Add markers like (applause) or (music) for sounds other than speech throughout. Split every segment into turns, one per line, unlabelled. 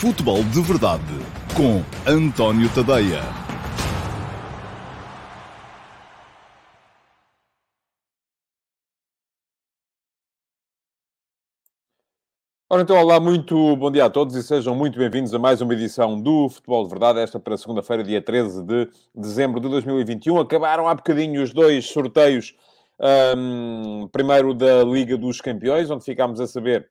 Futebol de Verdade com António Tadeia.
Ora então, olá, muito bom dia a todos e sejam muito bem-vindos a mais uma edição do Futebol de Verdade, esta para segunda-feira, dia 13 de dezembro de 2021. Acabaram há bocadinho os dois sorteios, um, primeiro da Liga dos Campeões, onde ficámos a saber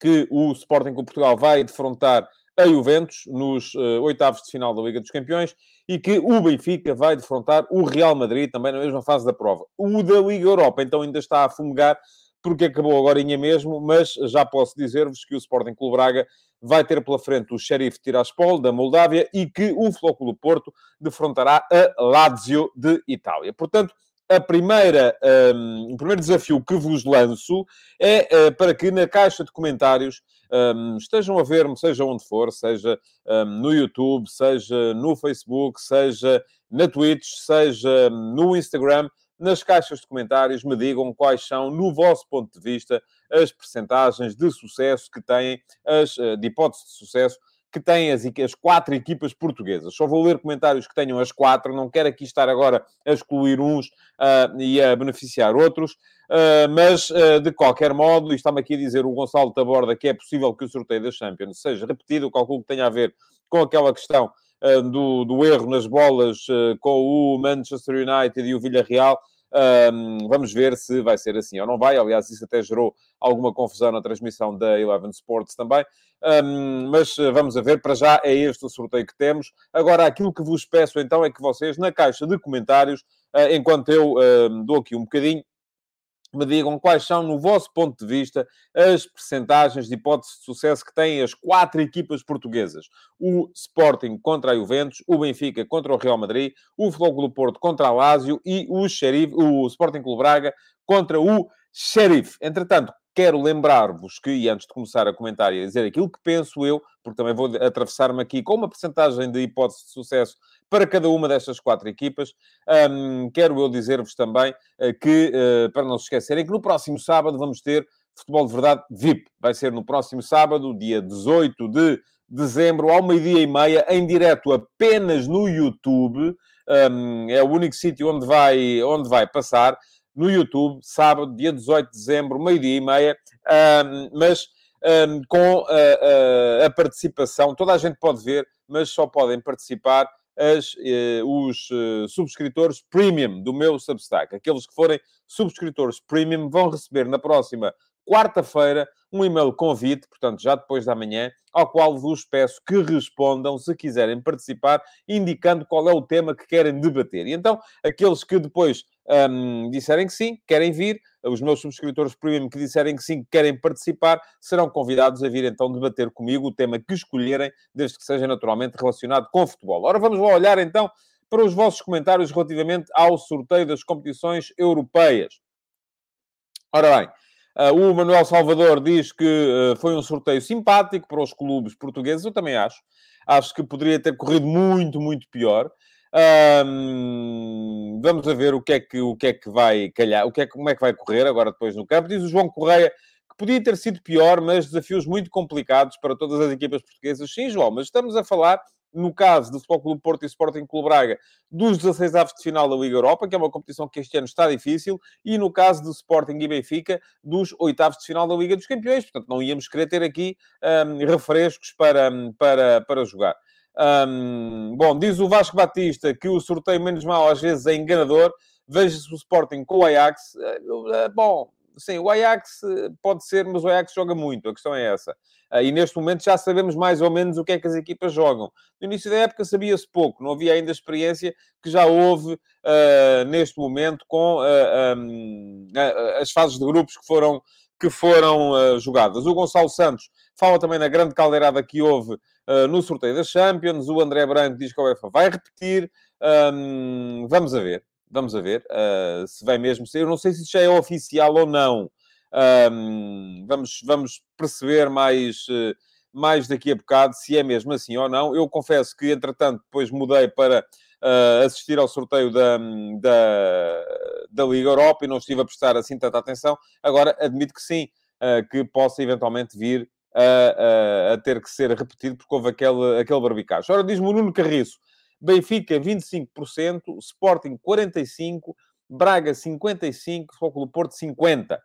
que o Sporting com Portugal vai defrontar a Juventus nos uh, oitavos de final da Liga dos Campeões e que o Benfica vai defrontar o Real Madrid também na mesma fase da prova. O da Liga Europa então ainda está a fumegar porque acabou agora mesmo, mas já posso dizer-vos que o Sporting Clube Braga vai ter pela frente o Sheriff Tiraspol da Moldávia e que o Flóculo Porto defrontará a Lazio de Itália. Portanto, a primeira, um, o primeiro desafio que vos lanço é uh, para que na caixa de comentários um, estejam a ver-me, seja onde for, seja um, no YouTube, seja no Facebook, seja na Twitch, seja no Instagram, nas caixas de comentários me digam quais são, no vosso ponto de vista, as percentagens de sucesso que têm, as, eh, de hipótese de sucesso que têm as, as quatro equipas portuguesas. Só vou ler comentários que tenham as quatro, não quero aqui estar agora a excluir uns uh, e a beneficiar outros, uh, mas uh, de qualquer modo, e está-me aqui a dizer o Gonçalo Taborda que é possível que o sorteio da Champions seja repetido, calculo que tenha a ver com aquela questão do, do, erro nas bolas com o Manchester United e o Villarreal. Um, vamos ver se vai ser assim ou não vai. Aliás, isso até gerou alguma confusão na transmissão da Eleven Sports também. Um, mas eh, vamos a ver, para já é este o sorteio que temos. Agora, aquilo que vos peço então é que vocês, na caixa de comentários, uh, enquanto eu uh, dou aqui um bocadinho, me digam quais são, no vosso ponto de vista, as percentagens de hipótese de sucesso que têm as quatro equipas portuguesas. O Sporting contra a Juventus, o Benfica contra o Real Madrid, o Futebol do Porto contra a Lazio e o, Xerife, o Sporting Clube Braga contra o Sheriff. Entretanto, quero lembrar-vos que, e antes de começar a comentar e a dizer aquilo que penso eu, porque também vou atravessar-me aqui com uma percentagem de hipótese de sucesso para cada uma destas quatro equipas, um, quero eu dizer-vos também uh, que, uh, para não se esquecerem, que no próximo sábado vamos ter Futebol de Verdade VIP. Vai ser no próximo sábado, dia 18 de dezembro, ao meio-dia e meia, em direto apenas no YouTube. Um, é o único sítio onde vai, onde vai passar no YouTube, sábado, dia 18 de dezembro, meio-dia e meia, um, mas um, com a, a, a, participação, toda a gente pode ver, mas só podem participar as, uh, os uh, subscritores premium do meu Substack. Aqueles que forem subscritores premium vão receber na próxima quarta-feira um e-mail convite, portanto, já depois da manhã, ao qual vos peço que respondam, se quiserem participar, indicando qual é o tema que querem debater. E então, aqueles que depois um, disserem que sim, querem vir, os meus subscritores premium que disserem que sim, querem participar, serão convidados a vir então debater comigo o tema que escolherem, desde que seja naturalmente relacionado com futebol. Ora, vamos lá olhar então para os vossos comentários relativamente ao sorteio das competições europeias. Ora bem, Uh, o Manuel Salvador diz que uh, foi um sorteio simpático para os clubes portugueses. Eu também acho. Acho que poderia ter corrido muito, muito pior. Vamos a ver o que é que, o que, é que vai calhar, o que é, como é que vai correr agora depois no campo. Diz o João Correia que podia ter sido pior, mas desafios muito complicados para todas as equipas portuguesas. Sim, João, mas estamos a falar no caso do Futebol Clube Porto e Sporting Clube Braga, dos 16 avos de final da Liga Europa, que é uma competição que este ano está difícil, e no caso do Sporting e Benfica, dos oitavos de final da Liga dos Campeões. Portanto, não íamos querer ter aqui refrescos para, para, para jogar. Um, bom, diz o Vasco Batista que o sorteio menos mal às vezes é enganador. Veja-se o Sporting com o Ajax. Uh, bom, sim, o Ajax eh, pode ser, mas o Ajax joga muito, a questão é essa. Uh, e neste momento já sabemos mais ou menos o que é que as equipas jogam. No início da época sabia-se pouco, não havia ainda experiência que já houve uh, neste momento com uh, um, as fases de grupos que foram, que foram jogadas. O Gonçalo Santos fala também na grande caldeirada que houve no sorteio da Champions. O André Branco diz que a UEFA vai repetir. Um, vamos a ver vamos a ver uh, se vai mesmo ser. Eu não sei se já é oficial ou não. Um, vamos, vamos perceber mais, uh, mais daqui a bocado se é mesmo assim ou não. Eu confesso que, entretanto, depois mudei para uh, assistir ao sorteio da, da, da Liga Europa e não estive a prestar assim tanta atenção. Agora, admito que sim, que possa eventualmente vir a, a, a ter que ser repetido porque houve aquele, aquele barbicagem. Ora, diz-me o Nuno Carriço, Benfica 25%, Sporting 45%, Braga 55%, Futebol Porto 50%.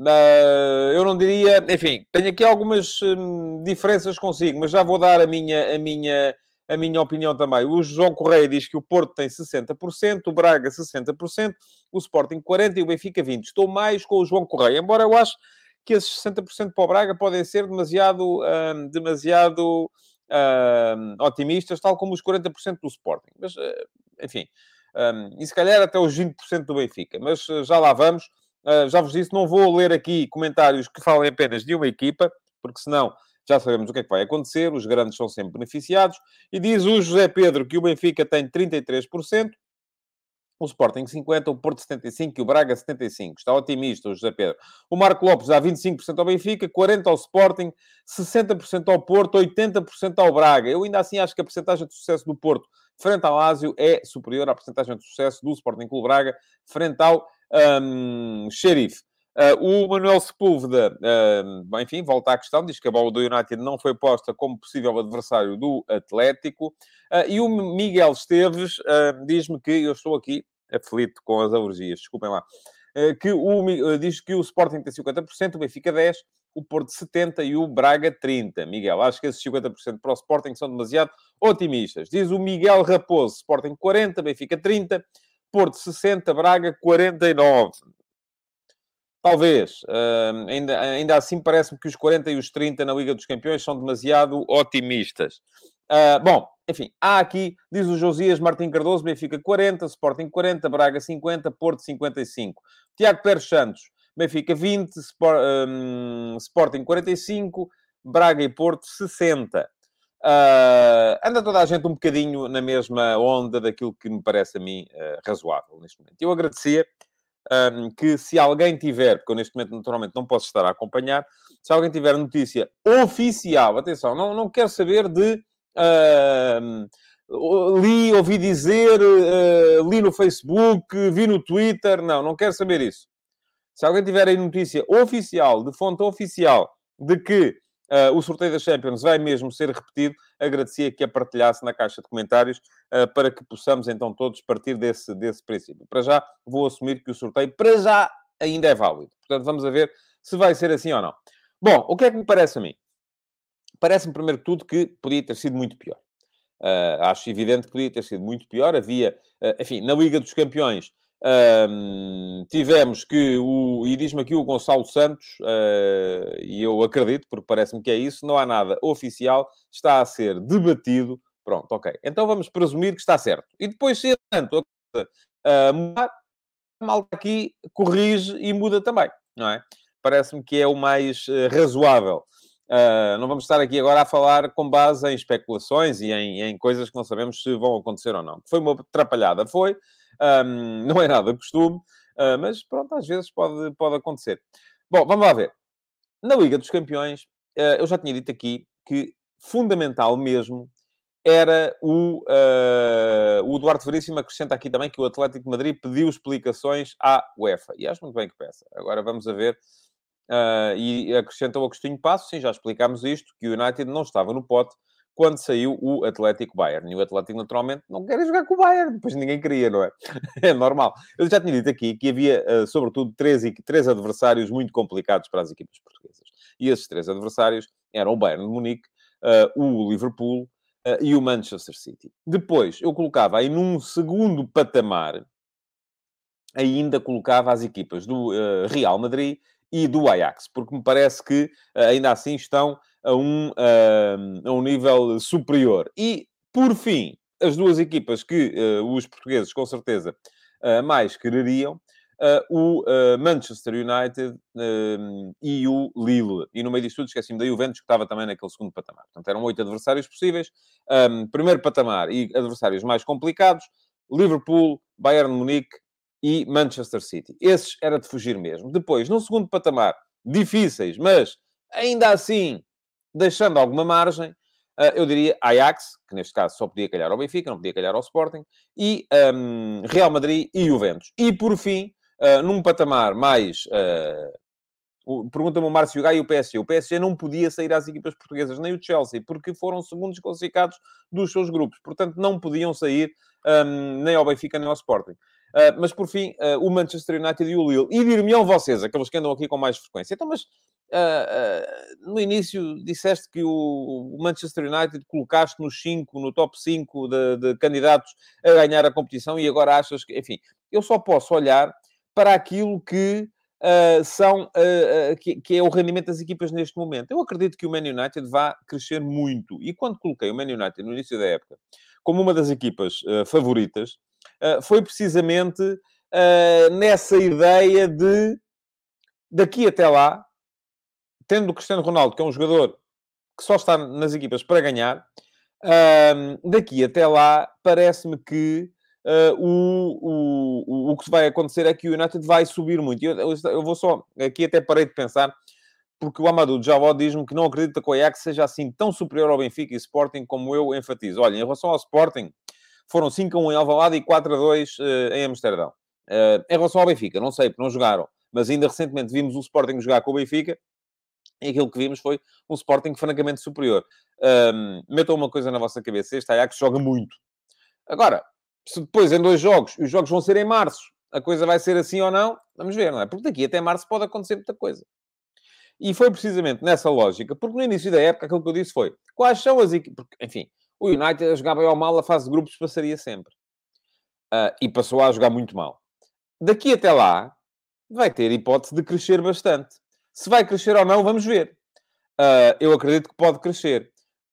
Uh, eu não diria, enfim, tenho aqui algumas hum, diferenças consigo, mas já vou dar a minha, a minha, a minha opinião também. O João Correia diz que o Porto tem 60%, o Braga 60%, o Sporting 40% e o Benfica 20%. Estou mais com o João Correia, embora eu acho que esses 60% para o Braga podem ser demasiado, demasiado otimistas, tal como os 40% do Sporting. Mas, uh, enfim, um, e se calhar até os 20% do Benfica. Mas uh, já lá vamos. Uh, já vos disse, não vou ler aqui comentários que falem apenas de uma equipa, porque senão já sabemos o que é que vai acontecer, os grandes são sempre beneficiados. E diz o José Pedro que o Benfica tem 33%, o Sporting 50%, o Porto 75% e o Braga 75%. Está otimista o José Pedro. O Marco Lopes dá 25% ao Benfica, 40% ao Sporting, 60% ao Porto, 80% ao Braga. Eu ainda assim acho que a porcentagem de sucesso do Porto frente ao Lásio é superior à porcentagem de sucesso do Sporting Clube Braga frente ao um, Xerife. Uh, o Manuel Sepúlveda, uh, enfim, volta à questão, diz que a bola do United não foi posta como possível adversário do Atlético. Uh, e o Miguel Esteves diz-me que, eu estou aqui aflito com as alergias, desculpem lá, que o, diz que o Sporting tem 50%, o Benfica 10%, o Porto 70% e o Braga 30%. Miguel, acho que esses 50% para o Sporting são demasiado otimistas. Diz o Miguel Raposo, Sporting 40%, Benfica 30%, Porto 60%, Braga 49%. Talvez. Uh, ainda, ainda assim, parece-me que os 40 e os 30 na Liga dos Campeões são demasiado otimistas. Uh, bom, enfim, há aqui, diz o Josias Martim Cardoso, Benfica 40, Sporting 40, Braga 50, Porto 55. Tiago Pérez Santos, Benfica 20, Sport, um, Sporting 45, Braga e Porto 60. Uh, ah, anda toda a gente um bocadinho na mesma onda daquilo que me parece a mim uh, razoável neste momento. Eu agradecia um, que se alguém tiver, porque eu neste momento naturalmente não posso estar a acompanhar, se alguém tiver notícia oficial, atenção, não, não quero saber de li, ouvi dizer, uh, li no Facebook, vi no Twitter, não, não quero saber isso. Se alguém tiver aí notícia oficial, de fonte oficial, de que uh, o sorteio da Champions vai mesmo ser repetido, agradecia que a partilhasse na caixa de comentários uh, para que possamos então todos partir desse, desse princípio. Para já, vou assumir que o sorteio, para já, ainda é válido. Portanto, vamos a ver se vai ser assim ou não. Bom, o que é que me parece a mim? Parece-me, primeiro que tudo, que podia ter sido muito pior. Uh, acho evidente que podia ter sido muito pior. Havia, enfim, na Liga dos Campeões, um, tivemos que o, e diz-me aqui o Gonçalo Santos, uh, e eu acredito, porque parece-me que é isso, não há nada oficial, está a ser debatido. Pronto, ok. Então vamos presumir que está certo. E depois, se tanto a mudar, a malta aqui corrige e muda também, não é? Parece-me que é o mais uh, razoável. Uh, não vamos estar aqui agora a falar com base em especulações e em, em, coisas que não sabemos se vão acontecer ou não. Foi uma atrapalhada, foi. Um, (laughs) não é nada costume, uh, mas pronto, às vezes pode, pode acontecer. Bom, vamos lá ver. Na Liga dos Campeões, uh, eu já tinha dito aqui que fundamental mesmo era o, uh, o Eduardo Veríssimo acrescenta aqui também que o Atlético de Madrid pediu explicações à UEFA. E acho muito bem que peça. Agora vamos a ver. Uh, e acrescenta o Agostinho Passo, sim, já explicámos isto, que o United não estava no pote quando saiu o Atlético Bayern. E o Atlético, naturalmente, não quer jogar com o Bayern, depois ninguém queria, não é? (laughs) É normal. Eu já tinha dito aqui que havia, uh, sobretudo, três, três adversários muito complicados para as equipas portuguesas. E esses três adversários eram o Bayern de Munique, uh, o Liverpool uh, e o Manchester City. Depois, eu colocava aí num segundo patamar, ainda colocava as equipas do Real Madrid e do Ajax, porque me parece que ainda assim estão a um, a um nível superior. E, por fim, as duas equipas que uh, os portugueses, com certeza, uh, mais quereriam, uh, o Manchester United e o Lille. E no meio disto tudo, esqueci-me da Juventus, que estava também naquele segundo patamar. Portanto, eram oito adversários possíveis. Um, primeiro patamar e adversários mais complicados, Liverpool, Bayern Munique e Manchester City. Esses era de fugir mesmo. Depois, no segundo patamar, difíceis, mas ainda assim deixando alguma margem, uh, eu diria Ajax, que neste caso só podia calhar ao Benfica, não podia calhar ao Sporting, e um, Real Madrid e Juventus. E por fim, uh, num patamar mais uh, Pergunta-me o Márcio Gai e o PSG. O PSG não podia sair às equipas portuguesas, nem o Chelsea, porque foram segundos classificados dos seus grupos. Portanto, não podiam sair um, nem ao Benfica, nem ao Sporting. Uh, mas, por fim, uh, o Manchester United e o Lille. E dir-me-ão vocês, aqueles que andam aqui com mais frequência. Então, mas uh, no início disseste que o, Manchester United colocaste nos 5, no top 5 de, de, candidatos a ganhar a competição e agora achas que... Enfim, eu só posso olhar para aquilo que são... Que, que, é o rendimento das equipas neste momento. Eu acredito que o Man United vai crescer muito. E quando coloquei o Man United no início da época como uma das equipas favoritas, uh, foi precisamente uh, nessa ideia de daqui até lá, tendo o Cristiano Ronaldo, que é um jogador que só está nas equipas para ganhar, uh, daqui até lá, parece-me que uh, o, o, o que vai acontecer é que o United vai subir muito. Eu, eu, vou só, aqui até parei de pensar, porque o Amadou Javó diz-me que não acredita que o Ajax seja assim tão superior ao Benfica e Sporting como eu enfatizo. Olha, em relação ao Sporting, foram 5 a 1 em Alvalade e 4 a 2 uh, eh, em Amsterdão. Uh, em relação ao Benfica, não sei, porque não jogaram, mas ainda recentemente vimos o Sporting jogar com o Benfica e aquilo que vimos foi um Sporting francamente superior. Um, metam uma coisa na vossa cabeça, este Ajax joga muito. Agora, se depois em dois jogos, os jogos vão ser em março, a coisa vai ser assim ou não, vamos ver, não é? Porque daqui até março pode acontecer muita coisa. E foi precisamente nessa lógica, porque no início da época aquilo que eu disse foi quais são as equipes. Enfim, o United a jogar bem ou mal, a fase de grupos passaria sempre. Uh, e passou a jogar muito mal. Daqui até lá, vai ter hipótese de crescer bastante. Se vai crescer ou não, vamos ver. Uh, eu acredito que pode crescer.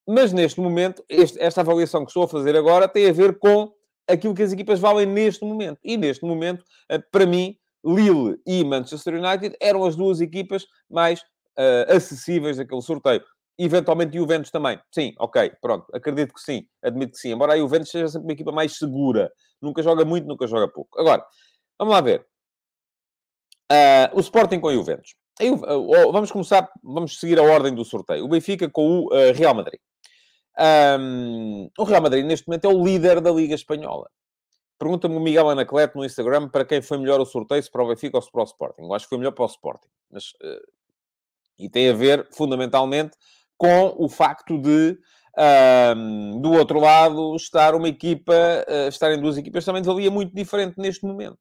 Mas neste momento, este, esta avaliação que estou a fazer agora tem a ver com aquilo que as equipas valem neste momento. E neste momento, uh, para mim, Lille e Manchester United eram as duas equipas mais uh, acessíveis daquele sorteio eventualmente Juventus também. Sim, ok, pronto, acredito que sim, admito que sim. Embora a Juventus seja sempre uma equipa mais segura. Nunca joga muito, nunca joga pouco. Agora, vamos lá ver. Uh, o Sporting com a Juventus. Uh, vamos começar, vamos seguir a ordem do sorteio. O Benfica com o uh, Real Madrid. Um, o Real Madrid, neste momento, é o líder da Liga Espanhola. Pergunta-me o Miguel Anacleto no Instagram para quem foi melhor o sorteio, se para o Benfica ou se para o Sporting. Eu acho que foi melhor para o Sporting. Mas, e tem a ver, fundamentalmente, com o facto de, um, do outro lado, estar uma equipa, uh, estarem duas equipas também valia muito diferente neste momento.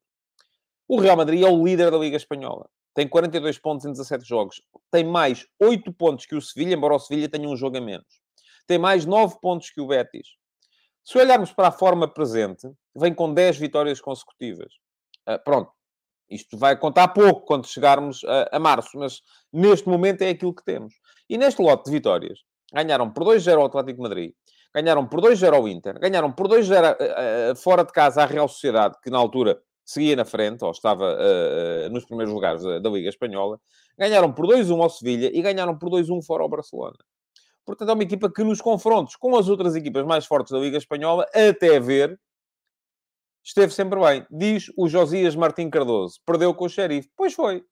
O Real Madrid é o líder da Liga Espanhola. Tem 42 pontos em 17 jogos. Tem mais 8 pontos que o Sevilha, embora o Sevilha tenha um jogo a menos. Tem mais 9 pontos que o Betis. Se olharmos para a forma presente, vem com 10 vitórias consecutivas. Uh, pronto. Isto vai contar pouco quando chegarmos a, a março, mas neste momento é aquilo que temos. E neste lote de vitórias, ganharam por 2-0 ao Atlético Madrid, ganharam por 2-0 ao Inter, ganharam por 2-0 uh, fora de casa à Real Sociedade, que na altura seguia na frente, ou estava uh, uh, nos primeiros lugares da, da, Liga Espanhola, ganharam por 2-1 ao Sevilha e ganharam por 2-1 fora ao Barcelona. Portanto, é uma equipa que nos confrontos com as outras equipas mais fortes da Liga Espanhola, até ver, esteve sempre bem. Diz o Josias Martim Cardoso. Perdeu com o Xerife. Pois foi.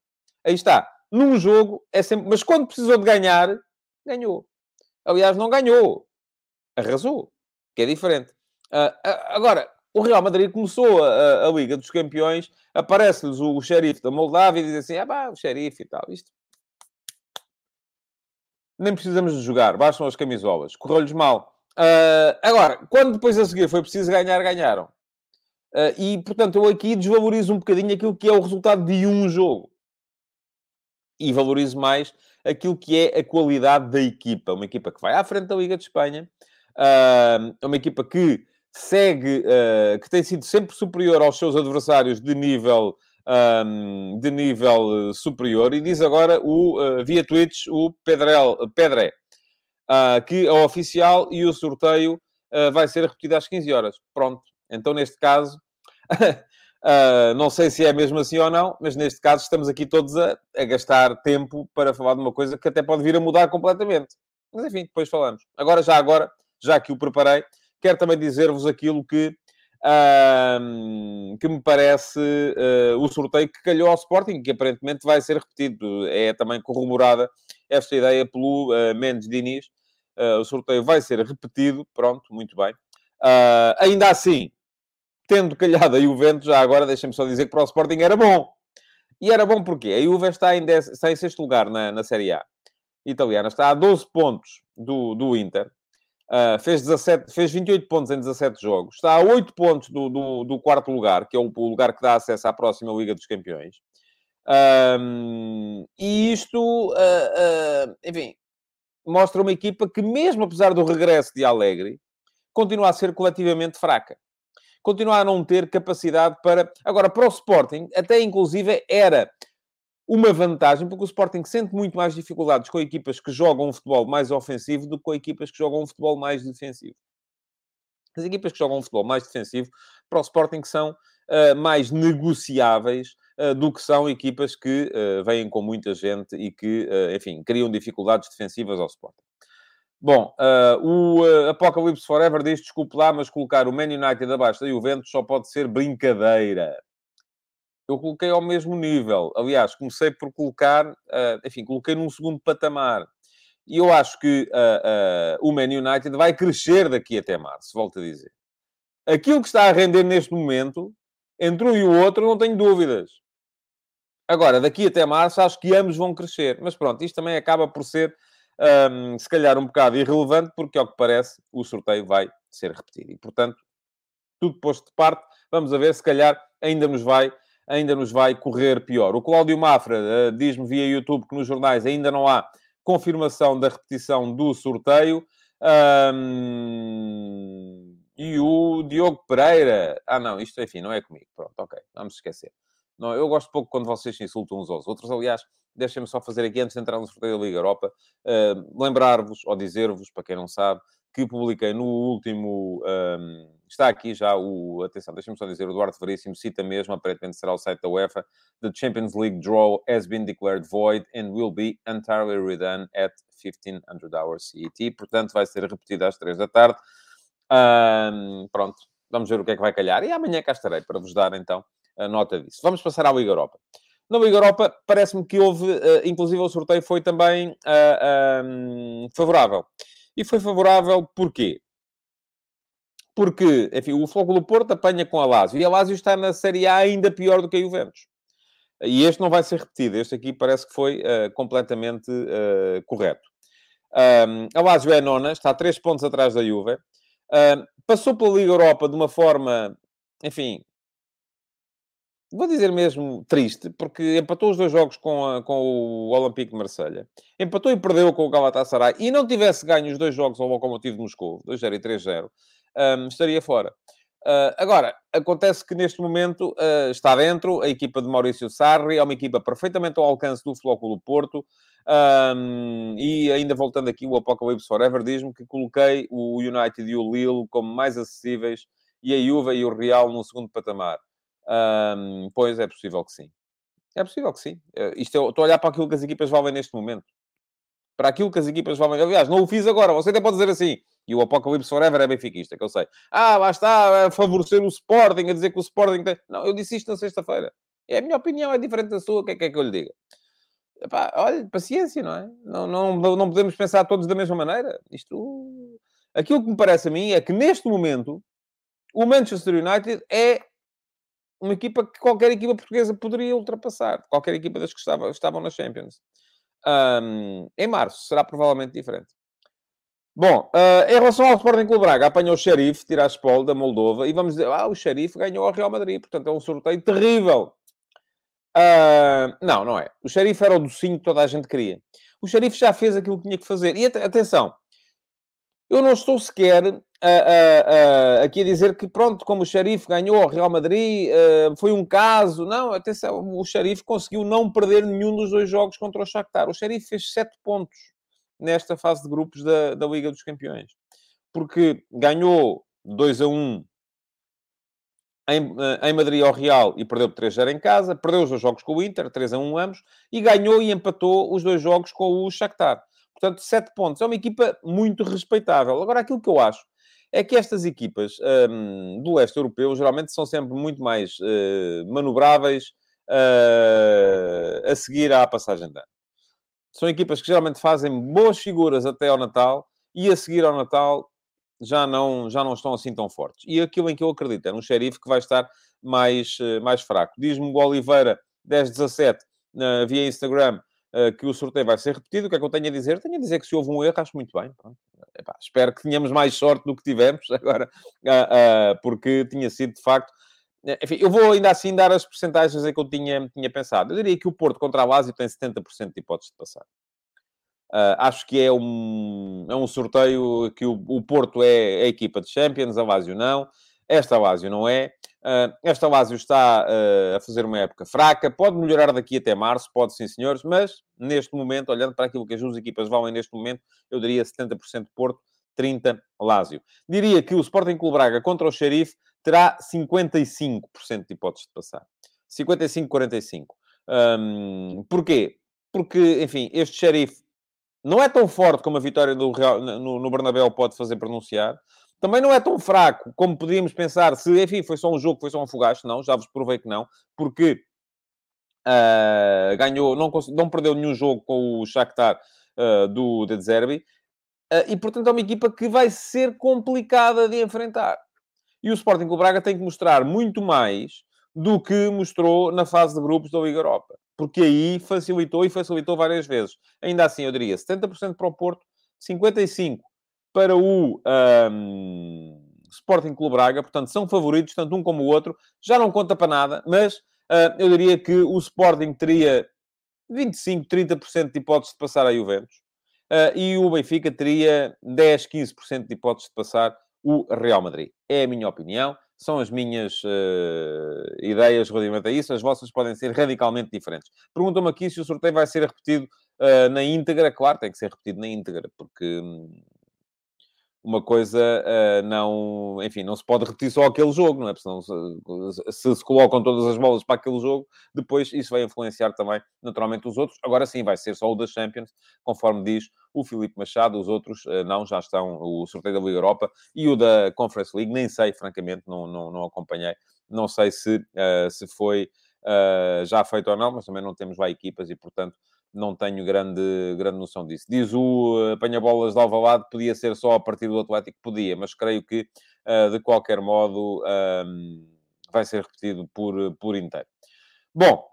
Aí está num jogo é sempre. Mas quando precisou de ganhar, ganhou. Aliás, não ganhou. Arrasou. Que é diferente. Uh, agora, o Real Madrid começou a, a, Liga dos Campeões, aparece-lhes o, o xerife da Moldávia e diz assim: ah, pá, o xerife e tal. Isto. Nem precisamos de jogar, bastam as camisolas. Correu-lhes mal. Uh, agora, quando depois a seguir foi preciso ganhar, ganharam. Uh, e, portanto, eu aqui desvalorizo um bocadinho aquilo que é o resultado de um jogo e valorizo mais aquilo que é a qualidade da equipa. Uma equipa que vai à frente da Liga de Espanha, é uma equipa que segue, uh, que tem sido sempre superior aos seus adversários de nível, um, de nível superior. E diz agora, o, uh, via Twitch, o Pedrel, Pedré, uh, que é oficial e o sorteio vai ser repetido às 15 horas. Pronto. Então, neste caso... Uh, (laughs) não sei se é mesmo assim ou não, mas neste caso estamos aqui todos a, a, gastar tempo para falar de uma coisa que até pode vir a mudar completamente. Mas enfim, depois falamos. Agora, já agora, já que o preparei, quero também dizer-vos aquilo que, uh, que me parece uh, o sorteio que calhou ao Sporting, que aparentemente vai ser repetido. É também corroborada esta ideia pelo Mendes Diniz. o sorteio vai ser repetido, pronto, muito bem. ainda assim, tendo calhado a Juventus, já agora deixem-me só dizer que para o Sporting era bom. E era bom porque a Juve está em, dez, está em sexto lugar na, na Série A italiana, está a 12 pontos do, do Inter. Uh, fez, 17, fez 28 pontos em 17 jogos. Está a 8 pontos do, do, do quarto lugar, que é o, lugar que dá acesso à próxima Liga dos Campeões. Um, e isto, uh, uh, enfim, mostra uma equipa que, mesmo apesar do regresso de Alegre, continua a ser coletivamente fraca. Continua a não ter capacidade para. Agora, para o Sporting, até inclusive era uma vantagem, porque o Sporting sente muito mais dificuldades com equipas que jogam um futebol mais ofensivo do que com equipas que jogam um futebol mais defensivo. As equipas que jogam um futebol mais defensivo, para o Sporting, são uh, mais negociáveis uh, do que são equipas que uh, vêm com muita gente e que, enfim, criam dificuldades defensivas ao Sporting. Bom, o Apocalypse Forever diz, desculpe lá, mas colocar o Man United abaixo da Juventus só pode ser brincadeira eu coloquei ao mesmo nível. Aliás, comecei por colocar, uh, enfim, coloquei num segundo patamar. E eu acho que uh, uh, o Man United vai crescer daqui até março, volto a dizer. Aquilo que está a render neste momento, entre um e o outro, não tenho dúvidas. Agora, daqui até março, acho que ambos vão crescer. Mas pronto, isto também acaba por ser, um, se calhar, um bocado irrelevante, porque, ao que parece, o sorteio vai ser repetido. E, portanto, tudo posto de parte, vamos a ver, se calhar ainda nos vai ainda nos vai correr pior. O Cláudio Mafra uh, diz-me via YouTube que nos jornais ainda não há confirmação da repetição do sorteio. Um, e o Diogo Pereira. Ah, não, isto enfim, não é comigo. Pronto, ok, vamos esquecer. Não, eu gosto pouco quando vocês se insultam uns aos outros. Aliás, deixem-me só fazer aqui, antes de entrar no sorteio da Liga Europa, uh, lembrar-vos ou dizer-vos, para quem não sabe, que publiquei no último. Um, está aqui já o. Atenção, deixa-me só dizer, o Eduardo Veríssimo cita mesmo, aparentemente será o site da UEFA. The Champions League draw has been declared void and will be entirely redone at 1500 hours CET. Portanto, vai ser repetido às 3 da tarde. Um, pronto, vamos ver o que é que vai calhar. E amanhã cá estarei para vos dar então a nota disso. Vamos passar à Liga Europa. Na Liga Europa, parece-me que houve, uh, inclusive o sorteio foi também uh, um, favorável. E foi favorável porquê? Porque, enfim, o do Porto apanha com a Lazio. E a Lazio está na Série A ainda pior do que a Juventus. E este não vai ser repetido. Este aqui parece que foi uh, completamente uh, correto. Um, a Lazio é a nona, está a 3 pontos atrás da Juve. Passou pela Liga Europa de uma forma, enfim, vou dizer mesmo triste, porque empatou os dois jogos com, a, com o Olympique de Marselha, empatou e perdeu com o Galatasaray, e não tivesse ganho os dois jogos ao Lokomotiv de Moscou, 2-0 e 3-0, um, estaria fora. Uh, agora, acontece que neste momento uh, está dentro a equipa de Maurício Sarri, é uma equipa perfeitamente ao alcance do Flóculo Porto, um, e ainda voltando aqui, o Apocalypse Forever diz-me que coloquei o United e o Lille como mais acessíveis, e a Juve e o Real no segundo patamar. Um, pois é possível que sim. É possível que sim. Uh, isto é, estou a olhar para aquilo que as equipas valem neste momento. Para aquilo que as equipas valem. Aliás, não o fiz agora. Você até pode dizer assim. E o Apocalipse Forever é benfiquista, que eu sei. Ah, lá está a favorecer o Sporting, a dizer que o Sporting tem... Não, eu disse isto na sexta-feira. É a minha opinião, é diferente da sua. O que é que, é que eu lhe diga? Epá, olha, paciência, não é? Não, não, não podemos pensar todos da mesma maneira. Isto... Aquilo que me parece a mim é que, neste momento, o Manchester United é uma equipa que qualquer equipa portuguesa poderia ultrapassar. Qualquer equipa das que estava, estavam na Champions. Um, em março será provavelmente diferente. Bom, uh, em relação ao Sporting Clube Braga, apanhou o Xerife, Tiraspol, da Moldova, e vamos dizer, ah, o Xerife ganhou ao Real Madrid, portanto é um sorteio terrível. Uh, não, não é. O Xerife era o docinho que toda a gente queria. O Xerife já fez aquilo que tinha que fazer. E atenção, eu não estou sequer uh, uh, aqui a dizer que, pronto, como o Xerife ganhou ao Real Madrid, foi um caso. Não, atenção, o Xerife conseguiu não perder nenhum dos dois jogos contra o Shakhtar. O Xerife fez sete pontos nesta fase de grupos da, da Liga dos Campeões. Porque ganhou 2 a 1 em, em Madrid ao Real e perdeu por 3-0 em casa, perdeu os dois jogos com o Inter, 3 a 1 ambos, e ganhou e empatou os dois jogos com o Shakhtar. Portanto, sete pontos. É uma equipa muito respeitável. Agora, aquilo que eu acho é que estas equipas um, do leste europeu geralmente são sempre muito mais uh, manobráveis uh, a seguir à passagem de ano. São equipas que geralmente fazem boas figuras até ao Natal e a seguir ao Natal já não, já não estão assim tão fortes. E aquilo em que eu acredito é um xerife que vai estar mais, uh, mais fraco. Diz-me o Oliveira 1017 uh, via Instagram que o sorteio vai ser repetido. O que é que eu tenho a dizer? Tenho a dizer que se houve um erro, acho muito bem. Epá, espero que tenhamos mais sorte do que tivemos (laughs) agora, uh, porque tinha sido, de facto... Enfim, eu vou ainda assim dar as percentagens que eu tinha, tinha pensado. Eu diria que o Porto contra a Lazio tem 70% de hipóteses de passar. Uh, acho que é um, é um sorteio que o, o Porto é a equipa de Champions, a Lazio não. Esta Lazio não é. Uh, esta Lazio está uh, a fazer uma época fraca. Pode melhorar daqui até março, pode sim, senhores. Mas, neste momento, olhando para aquilo que as duas equipas valem neste momento, eu diria 70% Porto, 30% Lazio. Diria que o Sporting Clube Braga contra o Xerife terá 55% de hipóteses de passar. 55-45. Um, porquê? Porque, enfim, este Xerife não é tão forte como a vitória do Real, no, no Bernabéu pode fazer pronunciar. Também não é tão fraco como podíamos pensar se, enfim, foi só um jogo, foi só um fogacho. Não, já vos provei que não. Porque uh, ganhou, não, não perdeu nenhum jogo com o Shakhtar uh, do De Zerbi. Uh, e, portanto, é uma equipa que vai ser complicada de enfrentar. E o Sporting com o Braga tem que mostrar muito mais do que mostrou na fase de grupos da Liga Europa porque aí facilitou e facilitou várias vezes. Ainda assim, eu diria 70% para o Porto, 55% para o um, Sporting Clube Braga, portanto, são favoritos, tanto um como o outro. Já não conta para nada, mas uh, eu diria que o Sporting teria 25, 30% de hipóteses de passar a Juventus uh, e o Benfica teria 10, 15% de hipóteses de passar o Real Madrid. É a minha opinião são as minhas uh, ideias relativamente a isso. As vossas podem ser radicalmente diferentes. Perguntam-me aqui se o sorteio vai ser repetido uh, na íntegra. Claro, tem que ser repetido na íntegra, porque hum, uma coisa uh, não... Enfim, não se pode repetir só aquele jogo, não é? Senão, se, se, se colocam todas as bolas para aquele jogo, depois isso vai influenciar também, naturalmente, os outros. Agora sim, vai ser só o da Champions, conforme diz o Filipe Machado. Os outros uh, não, já estão o sorteio da Liga Europa e o da Conference League. Nem sei, francamente, não, não, não acompanhei. Não sei se, uh, se foi já feito ou não, mas também não temos lá equipas e, portanto não tenho grande, grande noção disso. Diz o apanha-bolas de Alvalade, podia ser só a partir do Atlético? Podia, mas creio que, uh, de qualquer modo, um, vai ser repetido por, por inteiro. Bom,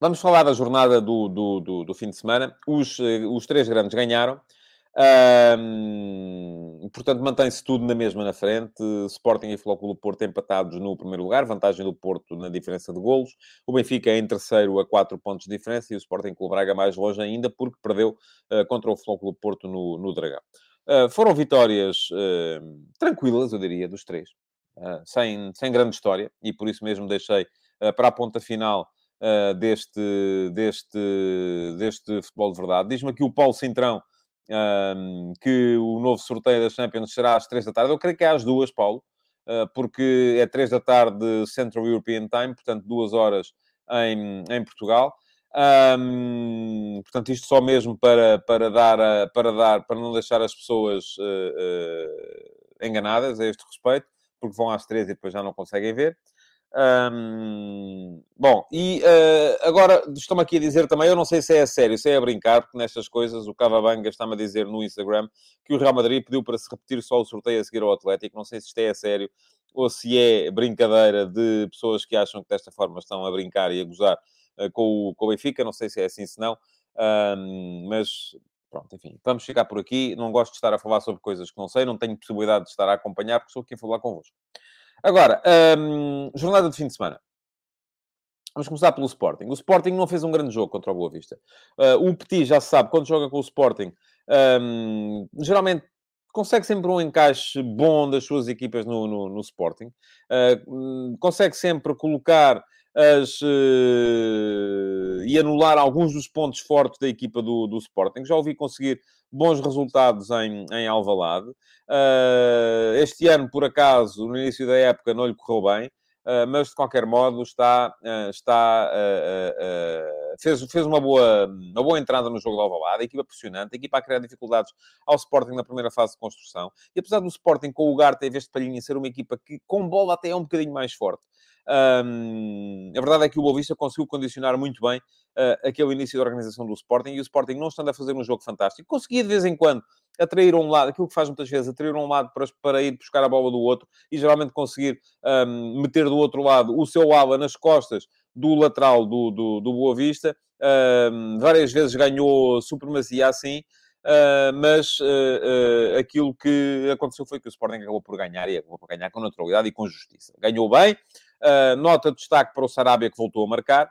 vamos falar da jornada do, do, do, do fim de semana. Os, uh, os três grandes ganharam. Um, portanto, mantém-se tudo na mesma na frente. Sporting e Flóculo Porto empatados no primeiro lugar, vantagem do Porto na diferença de golos. O Benfica em terceiro a quatro pontos de diferença e o Sporting Clube Braga mais longe ainda porque perdeu uh, contra o Flóculo Porto no, no Dragão. Uh, foram vitórias uh, tranquilas, eu diria, dos três, sem, sem grande história e por isso mesmo deixei para a ponta final deste, deste, deste futebol de verdade. Diz-me aqui o Paulo Cintrão um, que o novo sorteio da Champions será às três da tarde. Eu creio que é às duas, Paulo, uh, porque é três da tarde Central European Time, portanto, duas horas em, em Portugal. Um, portanto, isto só mesmo para, para, dar, para dar, para não deixar as pessoas uh, uh, enganadas a este respeito, porque vão às três e depois já não conseguem ver. Bom, e uh, agora estou-me aqui a dizer também, eu não sei se é a sério, se é a brincar, porque nestas coisas o Cavabanga está-me a dizer no Instagram que o Real Madrid pediu para se repetir só o sorteio a seguir ao Atlético. Não sei se isto é a sério ou se é brincadeira de pessoas que acham que desta forma estão a brincar e a gozar uh, com, o, com o Benfica. Não sei se é assim, se não. Um, mas pronto, enfim, vamos ficar por aqui. Não gosto de estar a falar sobre coisas que não sei, não tenho possibilidade de estar a acompanhar, porque sou a falar convosco. Agora, um, jornada de fim de semana. Vamos começar pelo Sporting. O Sporting não fez um grande jogo contra o Boa Vista. Uh, o Petit já sabe, quando joga com o Sporting, um, geralmente consegue sempre um encaixe bom das suas equipas no, no, no Sporting. Uh, consegue sempre colocar as, uh, e anular alguns dos pontos fortes da equipa do, do Sporting. Já ouvi conseguir bons resultados em, em Alvalade. Uh, este ano, por acaso, no início da época, não lhe correu bem, uh, mas de qualquer modo está, uh, está fez, fez uma, boa, uma boa entrada no jogo de Alvalade, a equipa pressionante, a equipa a criar dificuldades ao Sporting na primeira fase de construção. E apesar do Sporting com o Ugarte e este Palhinha ser uma equipa que com bola até é um bocadinho mais forte, um, a verdade é que o Boa Vista conseguiu condicionar muito bem uh, aquele início da organização do Sporting e o Sporting, não estando a fazer um jogo fantástico, conseguia de vez em quando atrair um lado, aquilo que faz muitas vezes, atrair um lado para, para ir buscar a bola do outro e geralmente conseguir um, meter do outro lado o seu ala nas costas do lateral do, do, do Boa Vista. Uh, várias vezes ganhou supremacia assim, uh, mas uh, aquilo que aconteceu foi que o Sporting acabou por ganhar e acabou por ganhar com naturalidade e com justiça. Ganhou bem, nota de destaque para o Sarabia que voltou a marcar,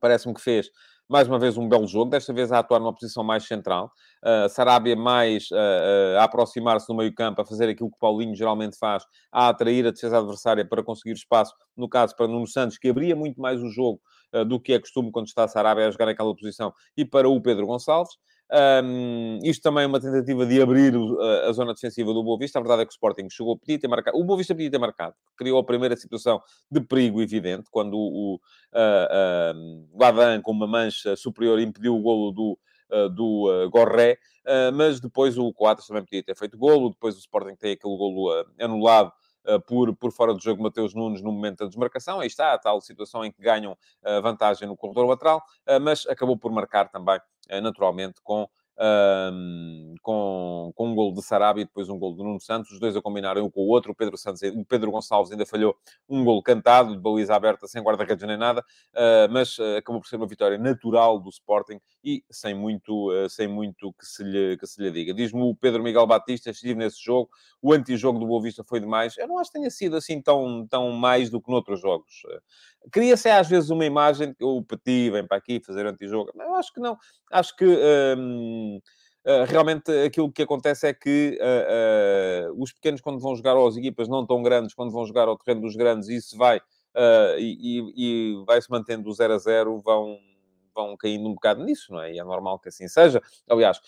parece-me que fez mais uma vez um belo jogo, desta vez a atuar numa posição mais central. Uh, Sarabia mais uh, uh, a aproximar-se do meio campo, a fazer aquilo que Paulinho geralmente faz, a atrair a defesa adversária para conseguir espaço, no caso para Nuno Santos, que abria muito mais o jogo do que é costume quando está Sarabia a jogar naquela posição, e para o Pedro Gonçalves. Um, isto também é uma tentativa de abrir a, a, zona defensiva do Boa Vista. A verdade é que o Sporting chegou, podia ter marcado. O Boa Vista podia ter marcado. Criou a primeira situação de perigo evidente, quando o, uh, uh, Ladan, com uma mancha superior, impediu o golo do, uh, do Gorré. Uh, mas depois o Coates também podia ter feito golo. Depois o Sporting tem aquele golo anulado por, por fora do jogo Mateus Nunes no momento da desmarcação. Aí está a tal situação em que ganham vantagem no corredor lateral, mas acabou por marcar também eh, naturalmente, com, um, com, com um gol de Sarabia e depois um gol de Nuno Santos, os dois a combinarem um com o outro. O Pedro, Santos, o Pedro Gonçalves ainda falhou um gol cantado, de baliza aberta, sem guarda-redes nem nada, uh, mas uh, acabou por ser uma vitória natural do Sporting e sem muito, uh, sem muito que, se lhe, que se lhe diga. Diz-me o Pedro Miguel Batista, estive nesse jogo, o antijogo do Boa Vista foi demais. Eu não acho que tenha sido assim tão, tão mais do que noutros jogos. Cria-se às vezes uma imagem o Petit vem para aqui fazer antijogo. Eu acho que não. Acho que um, uh, realmente aquilo que acontece é que uh, uh, os pequenos, quando vão jogar às equipas não tão grandes, quando vão jogar ao terreno dos grandes, isso vai e, e vai se mantendo do 0 a 0, vão vão caindo um bocado nisso, não é? E é normal que assim seja. Aliás,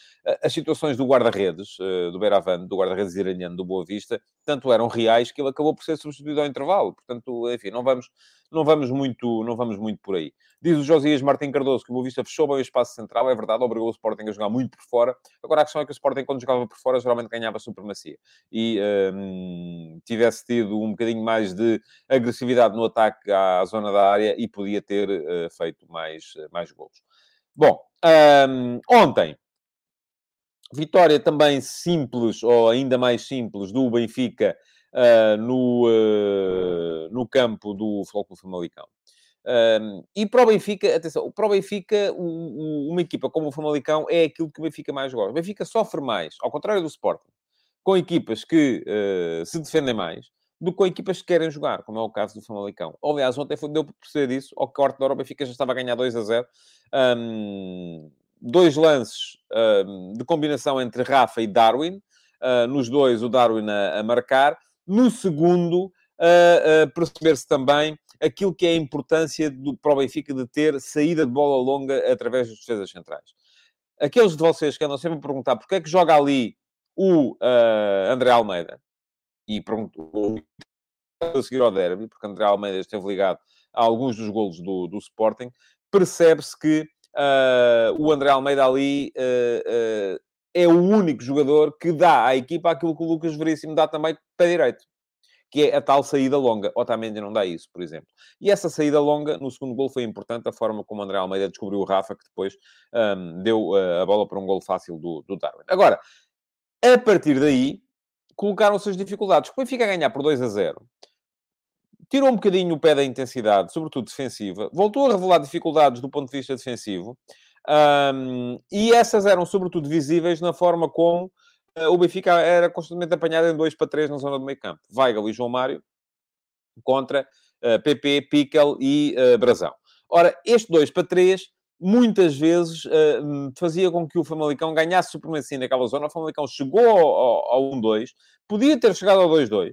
as situações do guarda-redes, do Beiravante, do guarda-redes iraniano do Boa Vista, tanto eram reais que ele acabou por ser substituído ao intervalo. Portanto, enfim, não vamos, não vamos, muito, não vamos muito por aí. Diz o Josias Martim Cardoso que o Boa Vista fechou bem o espaço central, é verdade, obrigou o Sporting a jogar muito por fora. Agora, a questão é que o Sporting, quando jogava por fora, geralmente ganhava supremacia. E um, tivesse tido um bocadinho mais de agressividade no ataque à zona da área e podia ter uh, feito mais, mais gols. Bom, um, ontem, vitória também simples, ou ainda mais simples, do Benfica uh, no, uh, no campo do Flóculo Famalicão. E para o Benfica, atenção, para o Benfica, o, o, uma equipa como o Famalicão é aquilo que o Benfica mais gosta. O Benfica sofre mais, ao contrário do Sporting, com equipas que uh, se defendem mais do que com equipas que querem jogar, como é o caso do Famalicão. Aliás, ontem foi, deu para perceber isso, ao corte da hora o Benfica já estava a ganhar 2 a 0. Um, dois lances um, de combinação entre Rafa e Darwin. Uh, nos dois, o Darwin a, a marcar. No segundo, uh, uh, perceber-se também aquilo que é a importância do, para o Benfica de ter saída de bola longa através das defesas centrais. Aqueles de vocês que andam sempre a perguntar porque é que joga ali o uh, André Almeida, e perguntou a seguir ao derby, porque André Almeida esteve ligado a alguns dos golos do, do Sporting, percebe-se que uh, o André Almeida ali uh, é o único jogador que dá à equipa aquilo que o Lucas Veríssimo dá também para direito que é a tal saída longa. Otamendi não dá isso, por exemplo. E essa saída longa, no segundo gol, foi importante, a forma como o André Almeida descobriu o Rafa, que depois um, deu uh, a bola para um gol fácil do, do Darwin. Agora, a partir daí, colocaram-se as dificuldades. O Benfica a ganhar por 2 a 0. Tirou um bocadinho o pé da intensidade, sobretudo defensiva. Voltou a revelar dificuldades do ponto de vista defensivo. Um, e essas eram, sobretudo, visíveis na forma como eh, o Benfica era constantemente apanhado em 2 para 3 na zona do meio campo. Weigl e João Mário contra uh, eh, PP, Piquel e uh, Brazão. Ora, este 2 para 3 muitas vezes uh, fazia com que o Famalicão ganhasse supremacia naquela zona. O Famalicão chegou ao, ao 1-2, podia ter chegado ao 2-2,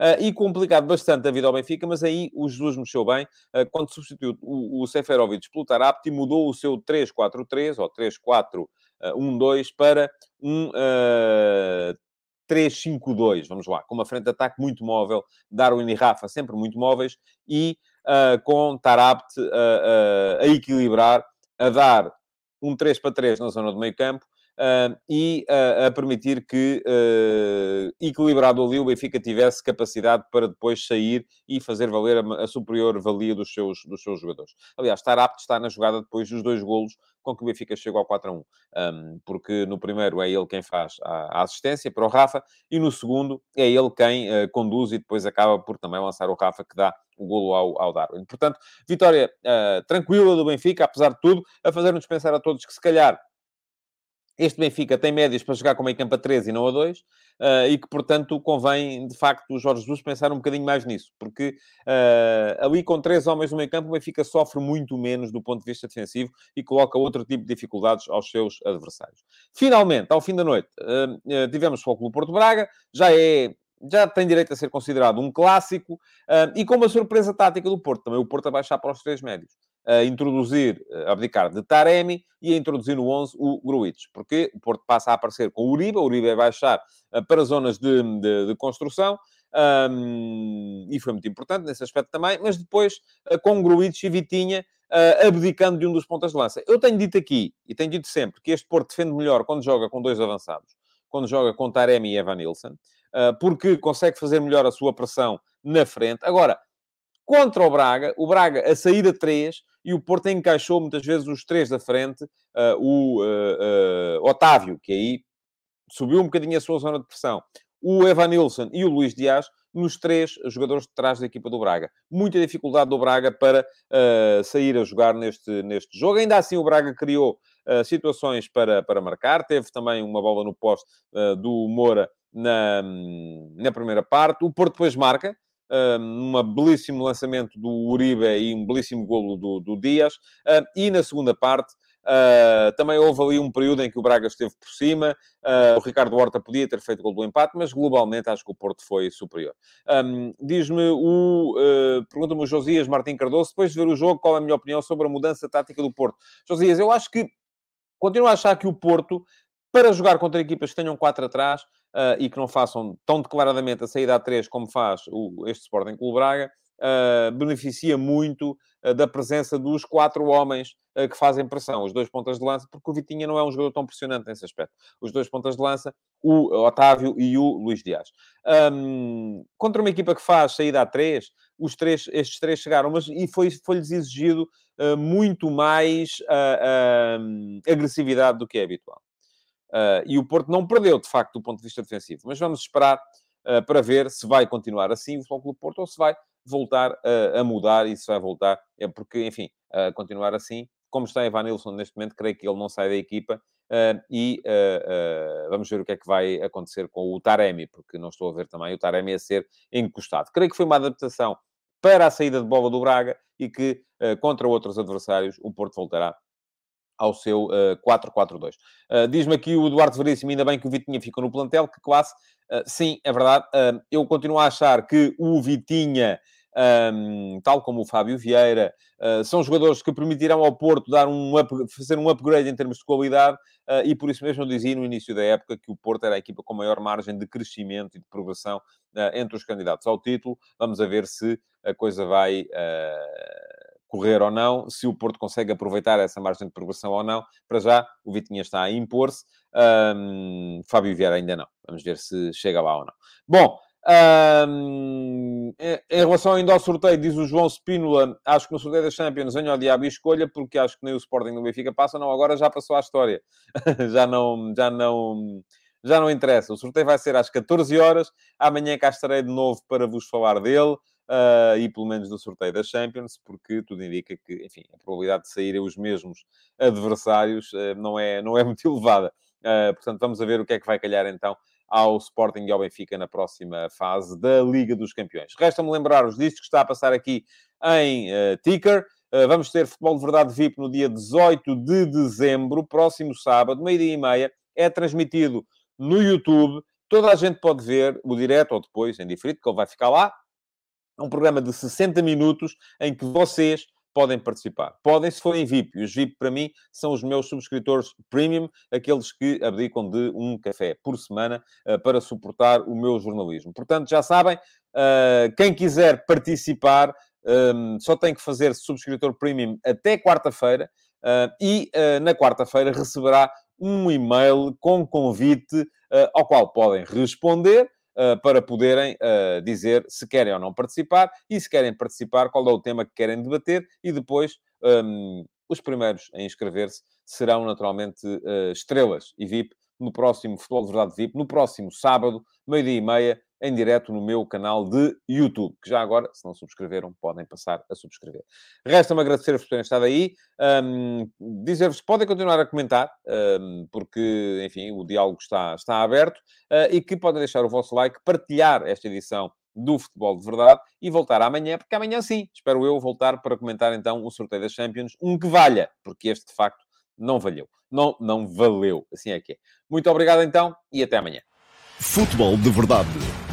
Uh, e complicado bastante a vida ao Benfica, mas aí o Jesus mexeu bem. Uh, quando substituiu o, o Seferovic pelo Tarapti mudou o seu 3-4-3 ou 3-4-1-2 para um uh, 3-5-2, vamos lá, com uma frente de ataque muito móvel, Darwin e Rafa sempre muito móveis e com Tarapte uh, a equilibrar, a dar um 3 para 3 na zona do meio campo e a permitir que, uh, equilibrado ali, o Benfica tivesse capacidade para depois sair e fazer valer a, superior valia dos seus, dos seus jogadores. Aliás, estar apto está na jogada depois dos dois golos com que o Benfica chegou ao 4 a 1. Um, porque no primeiro é ele quem faz a, a, assistência para o Rafa e no segundo é ele quem uh, conduz e depois acaba por também lançar o Rafa que dá o golo ao, ao Darwin. Portanto, vitória uh, tranquila do Benfica, apesar de tudo, a fazer-nos pensar a todos que se calhar este Benfica tem médias para jogar com meio campo a 3 e não a 2, uh, eh, e que, portanto, convém, de facto, o Jorge Jesus pensar um bocadinho mais nisso, porque uh, ali com três homens no meio campo, o Benfica sofre muito menos do ponto de vista defensivo e coloca outro tipo de dificuldades aos seus adversários. Finalmente, ao fim da noite, uh, tivemos o Clube Porto Braga, já é já tem direito a ser considerado um clássico, e com uma surpresa tática do Porto, também o Porto a baixar para os três médios a introduzir, a abdicar de Taremi e a introduzir no 11 o Gruitch, porque o Porto passa a aparecer com o Uribe, o Uribe vai baixar uh, para zonas de, de, de construção, um, e foi muito importante nesse aspecto também, mas depois uh, com Gruitch e Vitinha uh, abdicando de um dos pontas de lança. Eu tenho dito aqui, e tenho dito sempre, que este Porto defende melhor quando joga com dois avançados, quando joga com Taremi e Evan Nilsson, porque consegue fazer melhor a sua pressão na frente. Agora, contra o Braga, o Braga a sair a 3 e o Porto encaixou muitas vezes os três da frente, uh, o uh, uh, Otávio, que aí subiu um bocadinho a sua zona de pressão, o Evanilson e o Luís Dias, nos três jogadores de trás da equipa do Braga. Muita dificuldade do Braga para sair a jogar neste, neste jogo. Ainda assim, o Braga criou situações para, para marcar. Teve também uma bola no poste do Moura na, na primeira parte. O Porto depois marca, um belíssimo lançamento do Uribe e um belíssimo golo do, do Dias. e na segunda parte, Uh, também houve ali um período em que o Braga esteve por cima, uh, o Ricardo Horta podia ter feito gol do empate, mas globalmente acho que o Porto foi superior. Um, Diz-me o. Uh, Pergunta-me o Josias Martim Cardoso, depois de ver o jogo, qual é a minha opinião sobre a mudança tática do Porto? Josias, eu acho que. Continuo a achar que o Porto, para jogar contra equipas que tenham quatro atrás, uh, e que não façam tão declaradamente a saída a 3 como faz o, este Sporting Clube Braga, uh, beneficia muito uh, da presença dos quatro homens que fazem pressão, os dois pontas de lança, porque o Vitinha não é um jogador tão pressionante nesse aspecto. Os dois pontas de lança, o Otávio e o Luís Dias. Um, contra uma equipa que faz saída a 3, os três, estes três chegaram, mas e foi, foi-lhes exigido muito mais agressividade do que é habitual. Uh, e o Porto não perdeu, de facto, do ponto de vista defensivo. Mas vamos esperar uh, para ver se vai continuar assim o Futebol Clube Porto ou se vai voltar uh, a mudar e se vai voltar... É porque, enfim, continuar assim, como está Evan Nilsson neste momento, creio que ele não sai da equipa e vamos ver o que é que vai acontecer com o Taremi, porque não estou a ver também o Taremi a ser encostado. Creio que foi uma adaptação para a saída de bola do Braga e que, contra outros adversários, o Porto voltará ao seu uh, 4-4-2. Uh, Diz-me aqui o Eduardo Veríssimo, ainda bem que o Vitinha ficou no plantel, que classe. Uh, sim, é verdade. Uh, eu continuo a achar que o Vitinha, um, tal como o Fábio Vieira, uh, são jogadores que permitirão ao Porto dar um up, fazer um upgrade em termos de qualidade e por isso mesmo eu dizia no início da época que o Porto era a equipa com maior margem de crescimento e de progressão entre os candidatos ao título. Vamos a ver se a coisa vai correr ou não, se o Porto consegue aproveitar essa margem de progressão ou não. Para já, o Vitinha está a impor-se. Um, Fábio Vieira ainda não. Vamos ver se chega lá ou não. Bom, um, em relação ainda ao sorteio, diz o João Spínola, acho que no sorteio das Champions venho ao diabo e escolha, porque acho que nem o Sporting no Benfica passa, não, agora já passou a história. (laughs) já não... Já não já não interessa. O sorteio vai ser às 14 horas. Amanhã cá estarei de novo para vos falar dele uh, e pelo menos do sorteio da Champions, porque tudo indica que, enfim, a probabilidade de saírem os mesmos adversários uh, não, é, não é (laughs) muito elevada. Uh, portanto, vamos a ver o que é que vai calhar então ao Sporting e ao Benfica na próxima fase da Liga dos Campeões. Resta-me lembrar-vos disto que está a passar aqui em Ticker. Vamos ter Futebol de Verdade VIP no dia 18 de dezembro, próximo sábado, meio-dia e meia. É transmitido no YouTube. Toda a gente pode ver o direto ou depois, em diferido, que ele vai ficar lá. É um programa de 60 minutos em que vocês podem participar. Podem se forem VIP. E os VIP, para mim, são os meus subscritores premium, aqueles que abdicam de um café por semana uh, para suportar o meu jornalismo. Portanto, já sabem, uh, quem quiser participar um, ehm, só tem que fazer subscritor premium até quarta-feira uh, e na quarta-feira receberá um e-mail com convite ao qual podem responder para poderem dizer se querem ou não participar e se querem participar, qual é o tema que querem debater e depois um, os primeiros a inscrever-se serão naturalmente estrelas e VIP no próximo Futebol de Verdade VIP, no próximo sábado, meio-dia e meia, em direto no meu canal de YouTube, que já agora, se não subscreveram, podem passar a subscrever. Resta-me agradecer-vos por terem estado aí, um, dizer-vos que podem continuar a comentar, um, porque, enfim, o diálogo está, está aberto, uh, e que podem deixar o vosso like, partilhar esta edição do Futebol de Verdade e voltar amanhã, porque amanhã sim, espero eu voltar para comentar então o sorteio das Champions, um que valha, porque este de facto não valeu. Não, não valeu. Assim é que é. Muito obrigado então e até amanhã.
Futebol de Verdade.